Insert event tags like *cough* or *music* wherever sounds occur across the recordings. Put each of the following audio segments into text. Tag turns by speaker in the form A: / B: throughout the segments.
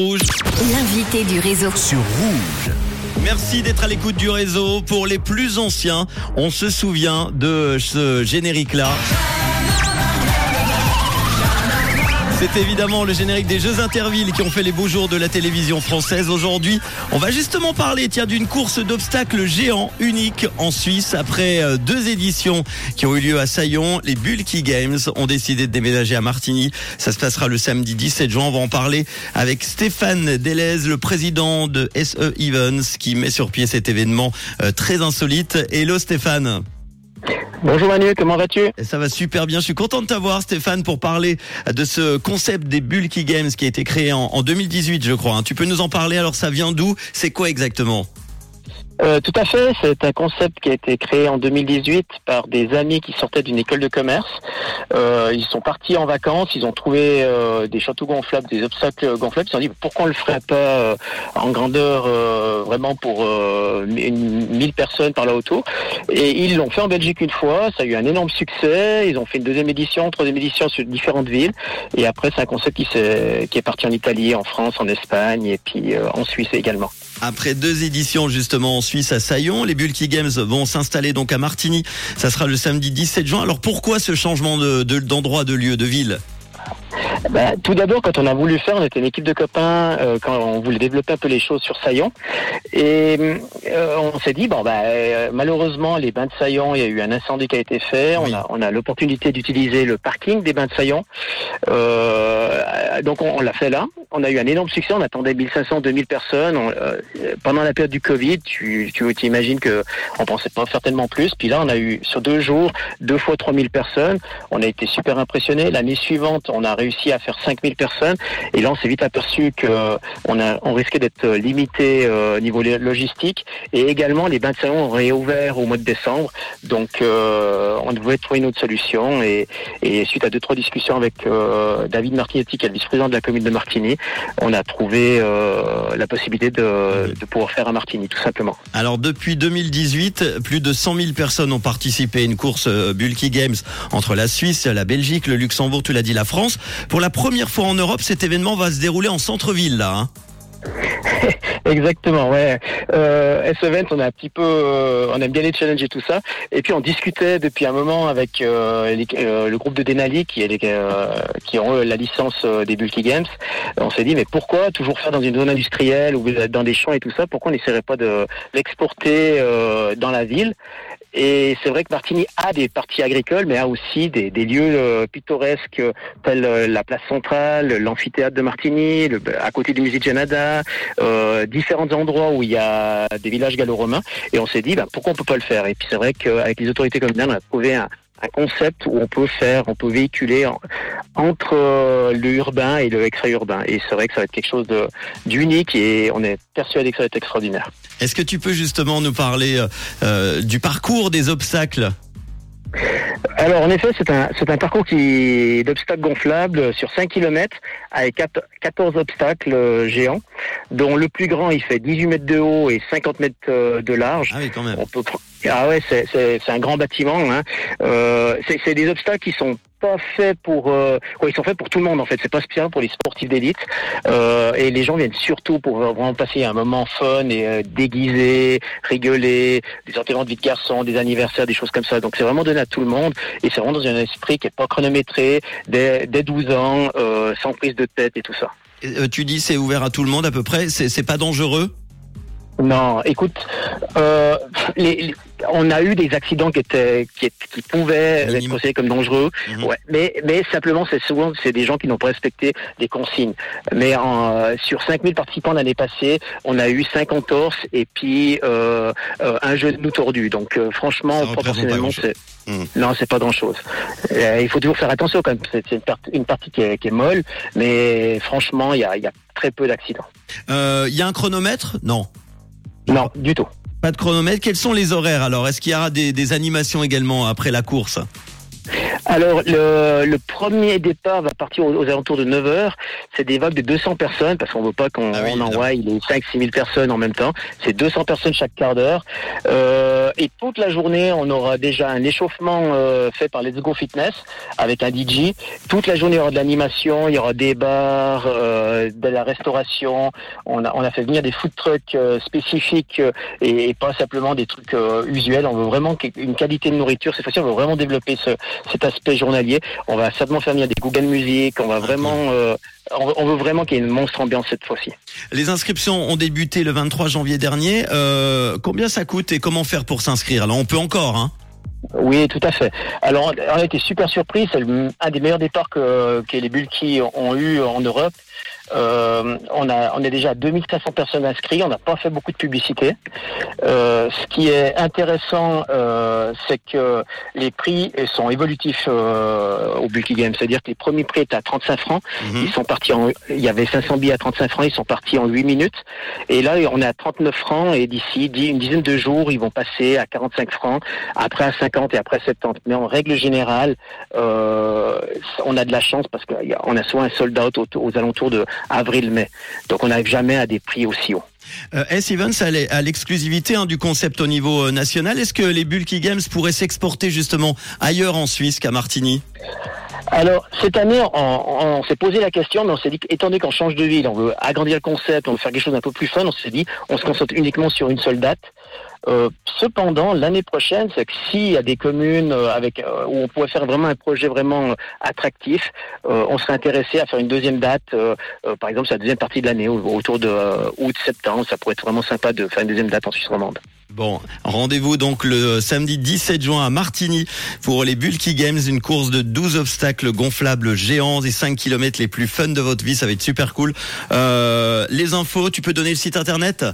A: Rouge.
B: L'invité du réseau.
A: Sur Rouge. Merci d'être à l'écoute du réseau. Pour les plus anciens, on se souvient de ce générique-là. C'est évidemment le générique des Jeux Intervilles qui ont fait les beaux jours de la télévision française. Aujourd'hui, on va justement parler tiens, d'une course d'obstacles géants unique en Suisse. Après euh, deux éditions qui ont eu lieu à Saillon, les Bulky Games ont décidé de déménager à Martigny. Ça se passera le samedi 17 juin. On va en parler avec Stéphane Delez, le président de SE Events, qui met sur pied cet événement euh, très insolite. Hello Stéphane.
C: Bonjour Manu, comment vas-tu?
A: Ça va super bien. Je suis content de t'avoir, Stéphane, pour parler de ce concept des Bulky Games qui a été créé en, en 2018, je crois. hein. Tu peux nous en parler? Alors, ça vient d'où? C'est quoi exactement?
C: Euh, Tout à fait, c'est un concept qui a été créé en 2018 par des amis qui sortaient d'une école de commerce. Euh, ils sont partis en vacances, ils ont trouvé euh, des châteaux gonflables, des obstacles gonflables. Ils se sont dit pourquoi on le ferait pas en grandeur vraiment pour euh, une- 1000 personnes par là autour? Et ils l'ont fait en Belgique une fois, ça a eu un énorme succès. Ils ont fait une deuxième édition, troisième édition sur différentes villes. Et après, c'est un concept qui, qui est parti en Italie, en France, en Espagne et puis en Suisse également.
A: Après deux éditions justement en Suisse à Saillon, les Bulky Games vont s'installer donc à Martigny. Ça sera le samedi 17 juin. Alors pourquoi ce changement de- de- d'endroit, de, lieu, de ville?
C: Ben, tout d'abord, quand on a voulu faire, on était une équipe de copains, euh, quand on voulait développer un peu les choses sur Saillon. Et euh, on s'est dit, bon, ben, euh, malheureusement, les bains de Saillon, il y a eu un incendie qui a été fait.
A: Oui.
C: On a, on a l'opportunité d'utiliser le parking des bains de Saillon. Euh, donc, on, on l'a fait là. On a eu un énorme succès. On attendait 1500, 2000 personnes. On, euh, pendant la période du Covid, tu, tu t'imagines que on pensait pas faire tellement plus. Puis là, on a eu, sur deux jours, deux fois 3000 personnes. On a été super impressionnés. L'année suivante, on a réussi à faire 5000 personnes. Et là, on s'est vite aperçu que on, risquait d'être limité euh, au niveau lo- logistique. Et également, les bains de salon ont réouvert au mois de décembre. Donc, euh, on devait trouver une autre solution. Et, et suite à deux, trois discussions avec David Martinetti, qui est le vice-président de la commune de Martigny, on a trouvé euh, la possibilité de, de pouvoir faire à Martigny, tout simplement.
A: Alors depuis 2018, plus de 100 000 personnes ont participé à une course euh, Bulky Games entre la Suisse, la Belgique, le Luxembourg, tu l'as dit, la France. Pour la première fois en Europe, cet événement va se dérouler en centre-ville là. hein. *laughs*
C: Exactement, ouais. Euh, S-Event, on a un petit peu, euh, on aime bien les challenges et tout ça. Et puis on discutait depuis un moment avec euh, euh, le groupe de Denali qui, est euh, qui ont euh, la licence des Bulky Games. On s'est dit, mais pourquoi toujours faire dans une zone industrielle ou dans des champs et tout ça? Pourquoi on n'essaierait pas de l'exporter dans la ville? Et c'est vrai que Martigny a des parties agricoles, mais a aussi des, lieux euh, pittoresques euh, tels euh, la place centrale, l'amphithéâtre de Martigny, à côté du musée de Janada, différents endroits où il y a des villages gallo-romains. Et on s'est dit, bah, pourquoi on peut pas le faire? Et puis c'est vrai qu'avec les autorités communales, on a trouvé un, un concept où on peut faire, on peut véhiculer en- entre euh, le urbain et le extra-urbain. Et c'est vrai que ça va être quelque chose d'unique et on est persuadé que ça va être extraordinaire.
A: Est-ce que tu peux justement nous parler euh, euh, du parcours des obstacles?
C: Alors en effet, c'est un, un parcours qui d'obstacles gonflables sur 5 km avec quat- 14 obstacles euh, géants, dont le plus grand il fait 18 mètres de haut et 50 mètres euh, de large.
A: Ah oui, quand même.
C: On peut pr- ah ouais, c'est, un grand bâtiment. Hein. Euh, c'est des obstacles qui sont pas faits pour, euh, ils sont faits pour tout le monde en fait. C'est pas spécial pour les sportifs d'élite. Euh, et les gens viennent surtout pour vraiment passer un moment fun et euh, déguisé, rigoler, des enterrements de vie de garçons, des anniversaires, des choses comme ça. Donc c'est vraiment donné à tout le monde et c'est vraiment dans un esprit qui est pas chronométré, dès, dès 12 ans, euh, sans prise de tête et tout ça.
A: Tu dis c'est ouvert à tout le monde à peu près. C'est pas dangereux?
C: Non, écoute, euh, les- on a eu des accidents qui étaient qui, qui pouvaient
A: Minime.
C: être considérés comme dangereux.
A: Mhm.
C: Ouais, mais mais simplement c'est souvent c'est des gens qui n'ont pas respecté les consignes. Mais en, euh, sur 5000 participants l'année passée, on a eu 5 entorses et puis euh, euh, un genou tordu. Donc franchement,
A: Ça
C: proportionnellement, c'est
A: Mhm.
C: non, c'est pas grand chose. il faut toujours faire attention quand même. C'est une, part- une partie qui est, qui est molle, mais franchement, il y a, y a très peu d'accidents.
A: Euh, Il y a un chronomètre? Non.
C: Non, du tout.
A: Pas de chronomètre. Quels sont les horaires alors? Est-ce qu'il y aura des, animations également après la course?
C: Alors, le, le, premier départ va partir aux, alentours de 9 heures. C'est des vagues de 200 personnes, parce qu'on veut pas qu'on ah envoie les 5-6 000 personnes en même temps. C'est 200 personnes chaque quart d'heure. Euh, et toute la journée, on aura déjà un échauffement euh, fait par Let's Go Fitness avec un DJ. Toute la journée, il y aura de l'animation, il y aura des bars, euh, de la restauration. On a, on a fait venir des food trucks spécifiques euh, et, et, pas simplement des trucs usuels. On veut vraiment une qualité de nourriture. Cette fois-ci, on veut vraiment développer ce, cet aspect journalier. On va certainement faire venir des Google Music. On va vraiment on veut vraiment qu'il y ait une monstre ambiance cette fois-ci.
A: Les inscriptions ont débuté le 23 janvier dernier. Euh, combien ça coûte et comment faire pour s'inscrire? Alors on peut encore, hein?
C: Oui, tout à fait. Alors, on a été super surpris. C'est un des meilleurs départs que, que les Bulky ont eu en Europe. Euh, on, a, on est déjà à 2500 personnes inscrites, on n'a pas fait beaucoup de publicité. Euh, ce qui est intéressant, euh, c'est que les prix sont évolutifs euh, au Bulky Game, c'est-à-dire que les premiers prix étaient à 35 francs, mhm. ils sont partis en, il y avait 500 billets à 35 francs, ils sont partis en 8 minutes, et là on est à 39 francs, et d'ici une dizaine de jours, ils vont passer à 45 francs, après à 50 et après 70. Mais en règle générale, euh, on a de la chance parce qu'on a souvent un sold out aux alentours de avril-mai. Donc on n'arrive jamais à des prix aussi hauts.
A: Euh, S. Evans a l'exclusivité hein, du concept au niveau euh, national. Est-ce que les Bulky Games pourraient s'exporter justement ailleurs en Suisse qu'à Martigny?
C: Alors, cette année, on, s'est posé la question, mais on s'est dit, étant donné qu'on change de ville, on veut agrandir le concept, on veut faire quelque chose d'un peu plus fun, on s'est dit, on se concentre uniquement sur une seule date. Euh, cependant, l'année prochaine, c'est que s'il y a des communes euh, avec euh, où on pourrait faire vraiment un projet vraiment attractif, on serait intéressé à faire une deuxième date, par exemple, la deuxième partie de l'année, autour de août-septembre. Ça pourrait être vraiment sympa de faire une deuxième date en Suisse romande.
A: Bon, rendez-vous donc le samedi 17 juin à Martigny pour les Bulky Games, une course de 12 obstacles gonflables géants et 5 km les plus fun de votre vie. Ça va être super cool. les infos, tu peux donner le site internet?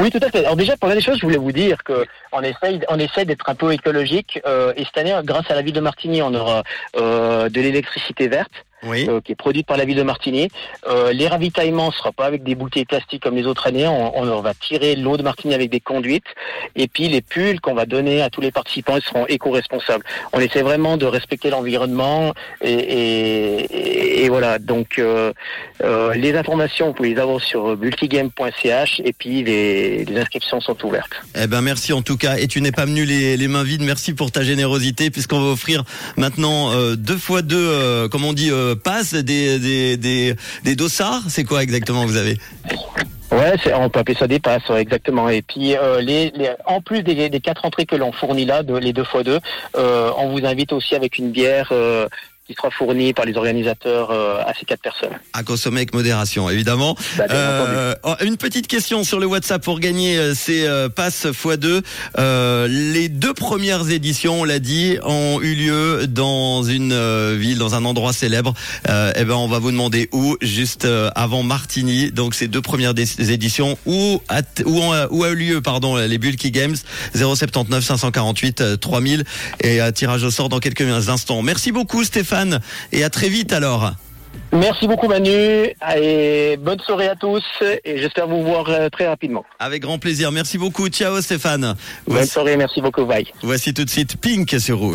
C: Oui, tout à fait. Alors déjà, pour des choses, je voulais vous dire que on essaye, on essaie d'être un peu écologique. Euh, et cette année, grâce à la ville de Martigny, on aura euh, de l'électricité verte euh, qui est produite par la ville de Martigny. Euh, les ravitaillements ne sera pas avec des bouteilles plastiques comme les autres années. On, on va tirer l'eau de Martigny avec des conduites. Et puis les pulls qu'on va donner à tous les participants seront éco-responsables. On essaie vraiment de respecter l'environnement et, et, et, voilà. Donc euh, euh, les informations, vous pouvez les avoir sur multigame.ch et puis les, les, inscriptions sont ouvertes.
A: Eh ben merci en tout cas. Et tu n'es pas venu les, les, mains vides. Merci pour ta générosité puisqu'on va offrir maintenant euh, deux fois deux, comme on dit passe des, dossards? C'est quoi exactement vous avez?
C: Ouais, on peut appeler ça des passes, exactement. Et puis, euh, les, les, en plus des, quatre entrées que l'on fournit là, les deux fois deux, euh, on vous invite aussi avec une bière euh, qui sera fourni par les organisateurs euh, à ces quatre personnes.
A: À consommer avec modération, évidemment. Bah, euh, oh, une petite question sur le WhatsApp pour gagner euh, ces passes x2. les deux premières éditions, on l'a dit, ont eu lieu dans une ville, dans un endroit célèbre. eh ben, on va vous demander où, juste avant Martigny. Donc, ces deux premières éditions, où a, où, où a eu lieu, pardon, les Bulky Games? 079 548 3000 et tirage au sort dans quelques instants. Merci beaucoup, Stéphane et à très vite alors.
C: Merci beaucoup Manu et bonne soirée à tous et j'espère vous voir euh, très rapidement.
A: Avec grand plaisir. Merci beaucoup. Ciao Stéphane.
C: Bonne soirée, merci beaucoup. Bye.
A: Voici tout de suite Pink sur Rouge.